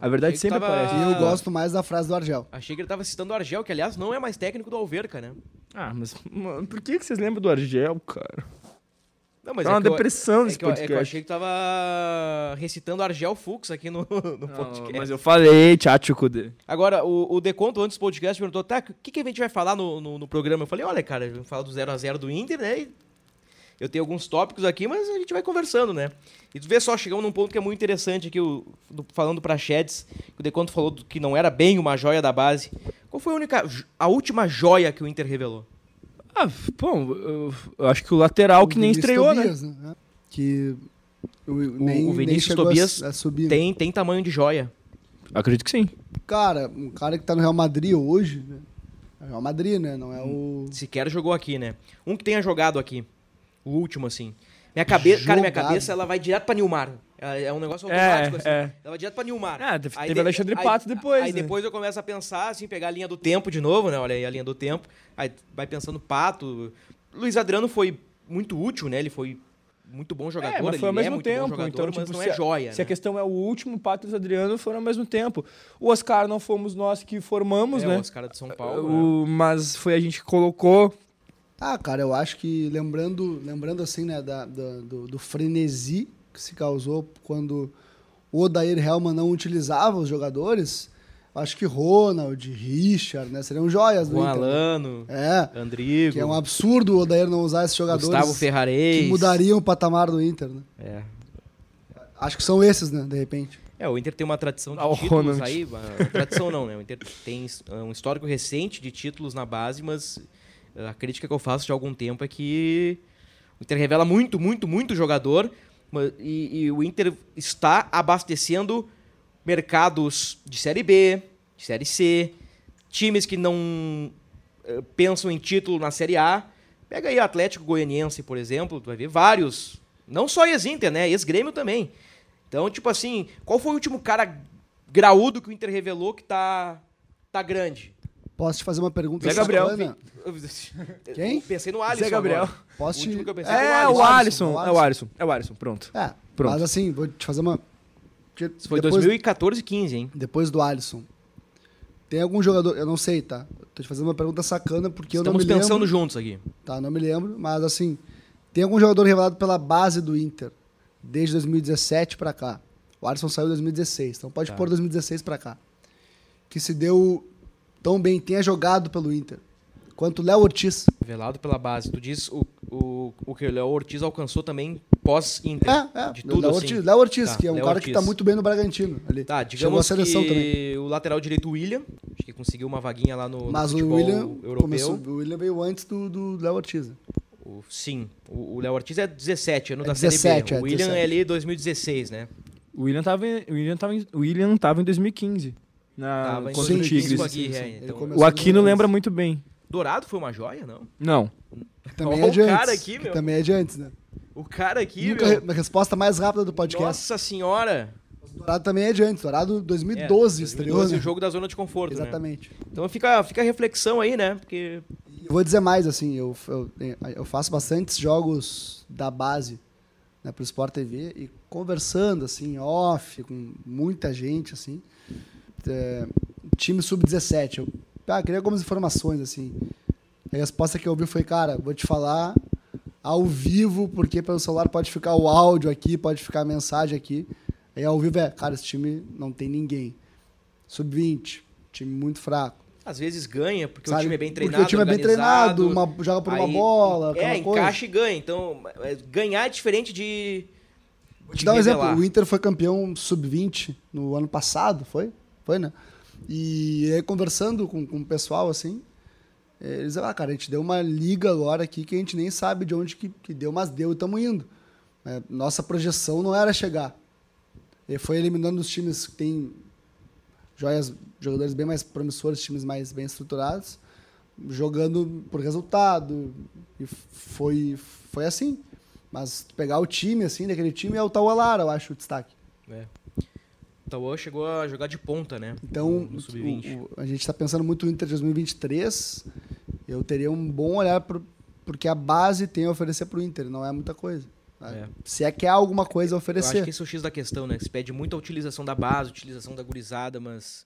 A verdade sempre aparece. E eu gosto mais da frase do Argel. Achei que ele tava citando o Argel, que aliás não é mais técnico do Alverca, né? Ah, mas mano, por que, que vocês lembram do Argel, cara? Não, mas Tá é uma eu- depressão é nesse que eu, é que eu podcast. achei que tava recitando Argel Fux aqui no, no Não, podcast. mas eu falei, tchatcho Cudê. Agora, o, o Deconto, antes do podcast, perguntou, tá, o que, que a gente vai falar no, no, no programa? Eu falei, olha, cara, vamos falar do 0x0 do Inter, né? E eu tenho alguns tópicos aqui, mas a gente vai conversando, né? E tu vê só, chegamos num ponto que é muito interessante aqui, o, do- falando pra Sheds, que o Deconto falou que não era bem uma joia da base. Qual foi a única, a última joia que o Inter revelou? Ah, bom, eu, eu acho que o lateral que nem Vinícius estreou, né? Tobias, né? Que o, nem, o Vinícius Tobias a, a subir. Tem, tem tamanho de joia. Acredito que sim. Cara, um cara que tá no Real Madrid hoje, né? É o Madrid, né? Não é o. Sequer jogou aqui, né? Um que tenha jogado aqui. O último, assim. Minha cabeça, cara, minha cabeça, ela vai direto pra Nilmar. É é um negócio É, automático, assim. é. Ela vai direto pra Nilmar. Ah, teve- Aí Alexandre aí- Pato depois, Aí né? depois eu começo a pensar, assim, pegar a linha do tempo de novo, né? Olha aí a linha do tempo. Aí vai pensando Pato. Luiz Adriano foi muito útil, né? Ele foi muito bom jogador. É, mas foi ele ao mesmo é muito tempo. bom jogador, então, mas tipo, não é a- joia, Se a né? questão é o último, o Pato e o Adriano foram ao mesmo tempo. O Oscar não fomos nós que formamos, é, né? os caras de São Paulo. né? O- mas foi a gente que colocou. Ah, cara, eu acho que lembrando, lembrando assim, né, da, da- do, do frenesi que se causou quando o Odair Helman não utilizava os jogadores, acho que Ronald, Richard, né, seriam joias do Juan Inter. Alano, É, Andrigo, que é um absurdo o Odair não usar esses jogadores Gustavo Ferrarez. que mudariam o patamar do Inter, né? É. Acho que são esses, né, de repente. É, o Inter tem uma tradição de Ah, o títulos Ronald. aí. Uma, tradição não, né? O Inter tem é, um histórico recente de títulos na base, mas a crítica que eu faço de algum tempo é que o Inter revela muito, muito, muito jogador e, e o Inter está abastecendo mercados de Série B, de Série C, times que não eh, pensam em título na Série A. Pega aí o Atlético Goianiense, por exemplo, tu vai ver vários. Não só ex-Inter, né? Ex-Grêmio também. Então, tipo assim, qual foi o último cara graúdo que o Inter revelou que tá, tá grande? Posso te fazer uma pergunta Zé Gabriel. sacana? Quem? pensei no Alisson. Zé Gabriel. agora. Posso O te... eu pensei É, o Alisson. Alisson. É o Alisson. É o Alisson. Pronto. É, Pronto. mas assim, vou te fazer uma... Isso foi Depois- 2014, 15, hein? Depois do Alisson. Tem algum jogador, eu não sei, tá? Tô te fazendo uma pergunta sacana porque eu não Estamos me pensando lembro. juntos aqui. Tá, não me lembro, mas assim, tem algum jogador revelado pela base do Inter desde 2017 pra cá. O Alisson saiu em 2016, então pode Tá. pôr 2016 pra cá. Que se deu tão bem, tenha jogado pelo Inter. Quanto o Léo Ortiz. Revelado pela base. Tu diz o, o, o que o Léo Ortiz alcançou também pós-Inter. É, é. De tudo, Léo assim. Ortiz, Léo Ortiz Tá, que é um Léo cara Ortiz. que tá muito bem no Bragantino. Ali. Tá, Chegou digamos seleção que também. o lateral direito William, acho que conseguiu uma vaguinha lá no, no Mas o futebol William, europeu. começou, o William veio antes do do Léo Ortiz. O- sim, o o Léo Ortiz é 17, ano É da 17, Série B. é, O William 17. é ali 2016, né? O William tava em, o William tava em, o William tava em 2015. Na, Tava em contra o 2015 Tigres. Aguirre, sim, é, sim. Então- O Aquino no- lembra muito bem. Dourado foi uma joia, não? Não. Também Ó é de o antes. cara aqui, meu. Também é de antes, né? O cara aqui, Nunca, meu, a resposta mais rápida do podcast. Nossa senhora! Dourado também é de antes. Dourado É, 2012 estreou, 2012, né? o jogo da zona de conforto, né? Exatamente. Então fica, fica a reflexão aí, né? Porque Eu vou dizer mais, assim, eu, eu, eu faço bastantes jogos da base né, pro Sport TV e conversando, assim, off, com muita gente, assim. É, time sub-17. Eu ah, queria algumas informações, assim. A resposta que eu ouvi foi, cara, vou te falar ao vivo, porque pelo celular pode ficar o áudio aqui, pode ficar a mensagem aqui. Aí ao vivo é, cara, esse time não tem ninguém. Sub-20, time muito fraco. às vezes ganha, porque Sabe? o time é bem Porque treinado, o time é bem treinado, uma- joga por uma aí- bola, aquela É, coisa. encaixa e ganha. Então, é, ganhar é diferente de. Vou te dar um revelar. exemplo. O Inter foi campeão sub-20 no ano passado, foi? Foi, né? E aí, conversando com, com o pessoal, assim, eh, eles ah, cara, a gente deu uma liga agora aqui que a gente nem sabe de onde que, que deu, mas deu e estamos indo. É, nossa projeção não era chegar. E foi eliminando os times que têm joias, jogadores bem mais promissores, times mais bem estruturados, jogando por resultado. E foi, foi assim. Mas pegar o time, assim, daquele time é o Taualara, eu acho, o destaque. É. Tauan chegou a jogar de ponta, né? Então, no, no o- sub-20. o- a gente está pensando muito no Inter de 2023. Eu teria um bom olhar pro, porque a base tem a oferecer para o Inter, não é muita coisa. sabe? É. Se é que há alguma coisa a Eu oferecer. acho que esse é o X da questão, né? Se pede muito a utilização da base, utilização da gurizada, mas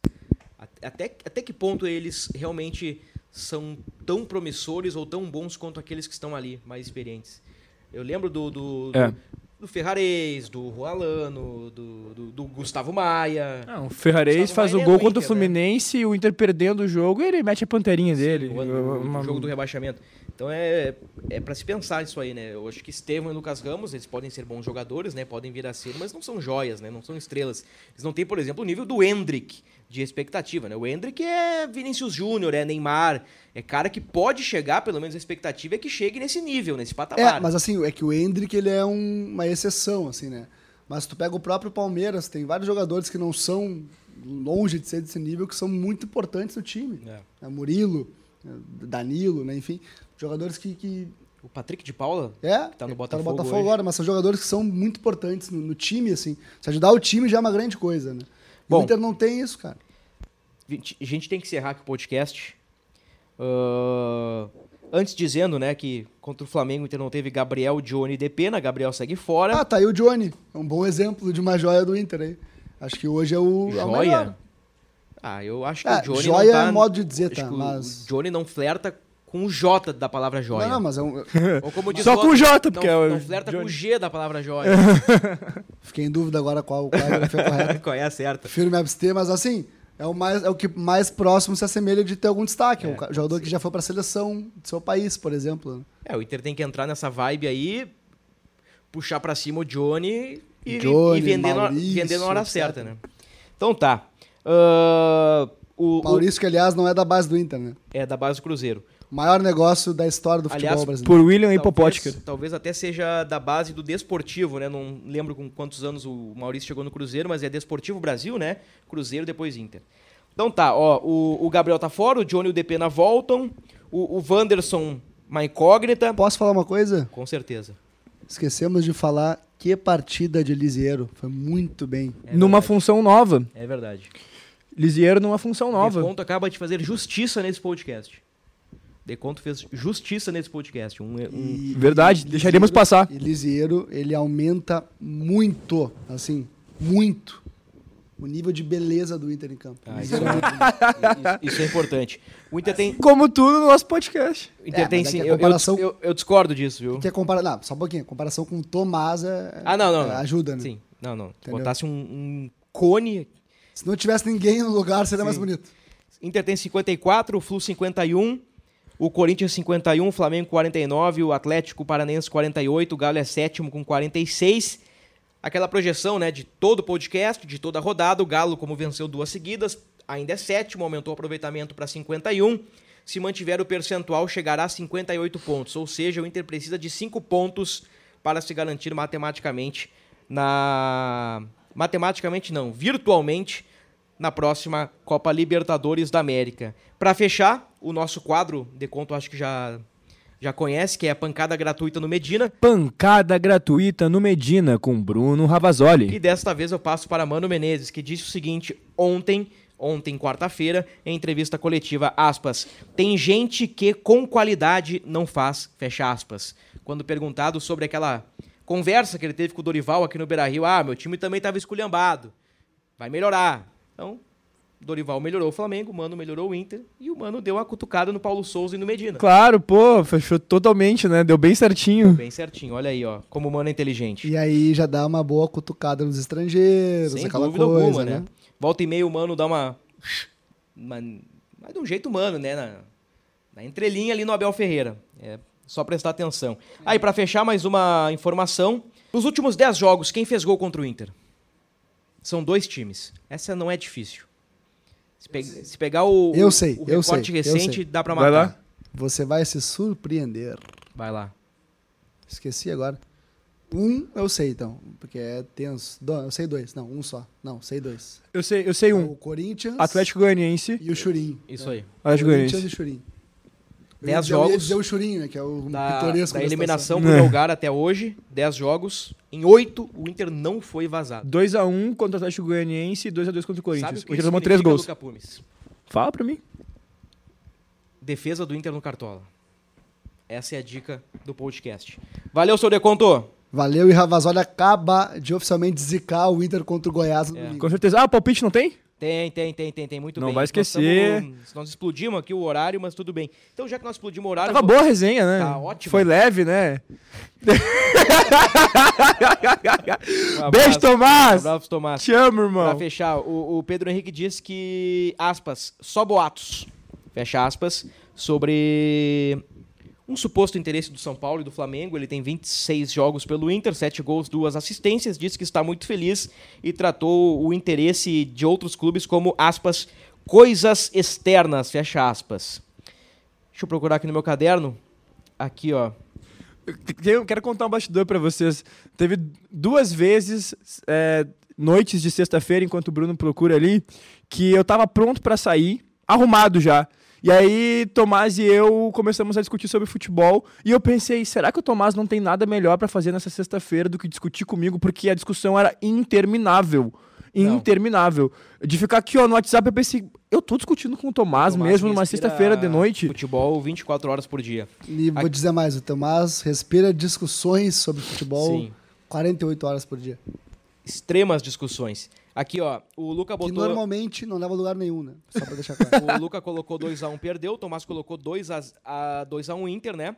at- até, até que ponto eles realmente são tão promissores ou tão bons quanto aqueles que estão ali, mais experientes? Eu lembro do, do, É. do, do Ferrarez, do Rualano, do, do, do Gustavo Maia. Não, o Ferrarez Gustavo faz o Maia é gol do contra o Inter, né? Fluminense e o Inter perdendo o jogo e ele mete a panterinha dele. O, o- o jogo do rebaixamento. Então é, é para se pensar isso aí, né? Eu acho que Estevam e Lucas Ramos, eles podem ser bons jogadores, né? Podem vir a ser, mas não são joias, né? Não são estrelas. Eles não têm, por exemplo, o nível do Hendrick de expectativa, né? O Hendrick é Vinícius Júnior, é Neymar, é cara que pode chegar, pelo menos a expectativa é que chegue nesse nível, nesse patamar. É, mas assim, é que o Hendrick ele é um- uma exceção, assim, né? Mas tu pega o próprio Palmeiras, tem vários jogadores que não são longe de ser desse nível, que são muito importantes no time. É. É Murilo, Danilo, né? Enfim, jogadores que, que O Patrick de Paula, é, tá no Botafogo hoje. agora, mas são jogadores que são muito importantes no, no time, assim. Se ajudar o time já é uma grande coisa, né? Bom. o Inter não tem isso, cara. a gente tem que encerrar aqui o podcast. Ah, antes dizendo, né, que contra o Flamengo o Inter não teve Gabriel, Johnny e Depena. Gabriel segue fora. Ah, tá aí o Johnny. É um bom exemplo de uma joia do Inter aí. Acho que hoje é o, é o melhor. Ah, eu acho que É, o Johnny joia não tá... é modo de dizer, tá, mas- O Johnny não flerta com o J da palavra joia. Não, mas é um, Ou como diz Só o com o J, porque não, é o não flerta com o Johnny. G da palavra joia. fiquei em dúvida agora qual, qual é a correta. Qual é a certa? Prefiro me abster, mas assim, é o, mais, é o que mais próximo se assemelha de ter algum destaque. É, um ca- jogador que já foi pra seleção do seu país, por exemplo. É, o Inter tem que entrar nessa vibe aí, puxar pra cima o Johnny e, Johnny, e vender, na, Maurício, vender na hora certa, né? Então tá. Ah, o, o- Maurício, que aliás não é da base do Inter, né? é da base do Cruzeiro. O maior negócio da história do futebol Aliás, brasileiro. Por William e Talvez, até seja da base do Desportivo, né? Não lembro com quantos anos o Maurício chegou no Cruzeiro, mas é Desportivo Brasil, né? Cruzeiro, depois Inter. Então tá, ó, o, o Gabriel tá fora, o Johnny e o Depena voltam, o, o Wanderson, uma incógnita. Posso falar uma coisa? Com certeza. Esquecemos de falar que partida de Lisieiro. Foi muito bem. É numa verdade. função nova. É verdade. Lisieiro numa função nova. Deconto acaba de fazer justiça nesse podcast. Deconto fez justiça nesse podcast. Um, um- E- Verdade, e deixaríamos passar. E Lisieiro, ele aumenta muito, assim, muito, o nível de beleza do Inter em campo. Ah, isso- é muito bonito. isso, isso é importante. O Inter tem. Como tudo no nosso podcast. o Inter É, tem é sim. que a eu- eu, comparação- eu- discordo disso, viu? Que é compara... Não, só um pouquinho. Comparação com o Tomás é... Ah, não, não. é, não. ajuda, né? Sim, não, não. Se Entendeu? botasse um, um cone. Se não tivesse ninguém no lugar, seria mais Sim. bonito. Inter tem 54, o Flu 51, o Corinthians 51, o Flamengo 49, o Atlético Paranense 48, o Galo é sétimo com 46. Aquela projeção, né, de todo o podcast, de toda a rodada, o Galo, como venceu duas seguidas, ainda é sétimo, aumentou o aproveitamento para 51. Se mantiver o percentual, chegará a 58 pontos. Ou seja, o Inter precisa de 5 pontos para se garantir matematicamente na. Matematicamente não, virtualmente na próxima Copa Libertadores da América. Para fechar, o nosso quadro, de conto acho que já já conhece, que é a pancada gratuita no Medina. Pancada gratuita no Medina com Bruno Ravazoli. E desta vez eu passo para Mano Menezes, que disse o seguinte ontem, ontem quarta-feira, em entrevista coletiva, aspas, tem gente que com qualidade não faz, fecha aspas. Quando perguntado sobre aquela conversa que ele teve com o Dorival aqui no Beira-Rio, ah, meu time também estava esculhambado, vai melhorar. Então, Dorival melhorou o Flamengo, o Mano melhorou o Inter, e o Mano deu uma cutucada no Paulo Souza e no Medina. Claro, pô, fechou totalmente, né? Deu bem certinho. Bem certinho, olha aí, ó, como o Mano é inteligente. E aí já dá uma boa cutucada nos estrangeiros, Sem aquela dúvida coisa, alguma, né? né? Volta e meia o mano dá uma. uma mas de um jeito humano, né? Na, na entrelinha ali no Abel Ferreira. É só prestar atenção. Aí, para fechar, mais uma informação. Nos últimos 10 jogos, quem fez gol contra o Inter? São dois times. Essa não é difícil. Se, pe se pegar o, eu sei, o, eu recorte sei, recente, eu sei. dá pra matar. Vai lá. Você vai se surpreender. Vai lá. Esqueci agora. Um eu sei, então, porque é tenso. Do, eu sei dois, não, um só. Não, sei dois. Eu sei, eu sei um. É o Corinthians. Atlético Goianiense. E o Churim. Isso aí. Atlético Goianiense. Corinthians e Churim. 10 jogos. Eu ia dizer o Churinho, né, que é o da, pitoresco da eliminação é. pro lugar até hoje, 10 jogos. Em 8, o Inter não foi vazado. 2x1 contra o Atlético Goianiense e 2x2 contra o Corinthians. O, o Inter tomou 3 gols. Fala pra mim. Defesa do Inter no Cartola. Essa é a dica do podcast. Valeu, seu Deconto! Valeu, e Ravazoli acaba de oficialmente zicar o Inter contra o Goiás é. Com certeza. Ah, palpite não tem? Tem, tem, tem, tem, tem, muito Não bem. vai Nós esquecer. tamo- Nós, explodimos aqui o horário, mas tudo bem. Então, já que nós explodimos o horário... Tava vou- boa a resenha, né? Tá ótimo. Foi leve, né? Um abraço, Beijo, Tomás! Um abraço, Tomás. Te amo, Pra irmão. fechar, o, o Pedro Henrique disse que, aspas, só boatos, fecha aspas, sobre um suposto interesse do São Paulo e do Flamengo. Ele tem 26 jogos pelo Inter, 7 gols, 2 assistências. Disse que está muito feliz e tratou o interesse de outros clubes como, aspas, coisas externas, fecha aspas. Deixa eu procurar aqui no meu caderno. Aqui, ó. Eu quero contar um bastidor pra vocês. Teve duas vezes, é, noites de sexta-feira, enquanto o Bruno procura ali, que eu tava pronto pra sair, arrumado já. E aí, Tomás e eu começamos a discutir sobre futebol. E eu pensei, será que o Tomás não tem nada melhor pra fazer nessa sexta-feira do que discutir comigo? Porque a discussão era interminável. Não. Interminável. De ficar aqui, ó, no WhatsApp, eu pensei, eu tô discutindo com o Tomás, Tomás mesmo numa sexta-feira de noite. Futebol 24 horas por dia. E vou dizer mais, o Tomás respira discussões sobre futebol Sim. 48 horas por dia. Extremas discussões. Aqui, ó, o Luca botou. Que normalmente não leva lugar nenhum, né? Só pra deixar claro. o Luca colocou 2x1, um, perdeu. O Tomás colocou 2x1 a, a, a um Inter, né?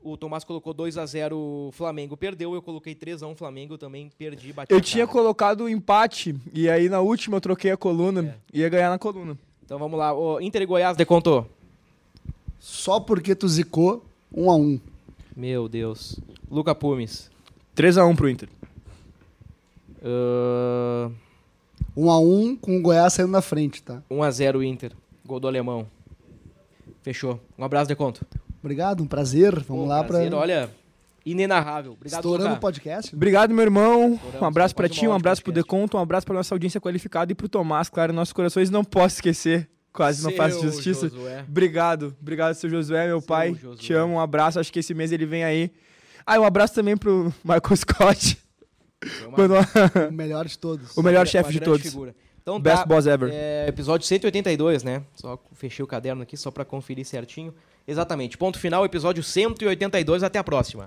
O Tomás colocou 2x0 Flamengo, perdeu. Eu coloquei 3x1 Flamengo, também perdi. Bati eu tinha colocado o empate, e aí na última eu troquei a coluna. É. Ia ganhar na coluna. Então vamos lá. O Inter e Goiás decontou. Só porque tu zicou 1x1. Um Meu Deus. Luca Pumes. 3x1 pro Inter. Uh... 1 a 1 com o Goiás saindo na frente, tá? 1 a 0 Inter. Gol do alemão. Fechou. Um abraço, Deconto. Obrigado, um prazer. Vamos Pô, lá para Olha, inenarrável. Obrigado, Estourando o podcast. Né? Obrigado, meu irmão. Estouramos, um abraço para ti, um abraço pro Deconto, um abraço para nossa audiência qualificada e pro Tomás, claro, nossos corações não posso esquecer. Quase seu não faço justiça. Josué. Obrigado, obrigado, seu Josué, meu seu pai. Josué. Te amo, um abraço. Acho que esse mês ele vem aí. Ah, um abraço também pro Michael Scott. Uma- O melhor de todos. o melhor chefe de todos. Figura. Então Best tá, boss ever. É, episódio 182, né? Só fechei o caderno aqui só pra conferir certinho. Exatamente. Ponto final, episódio 182. Até a próxima.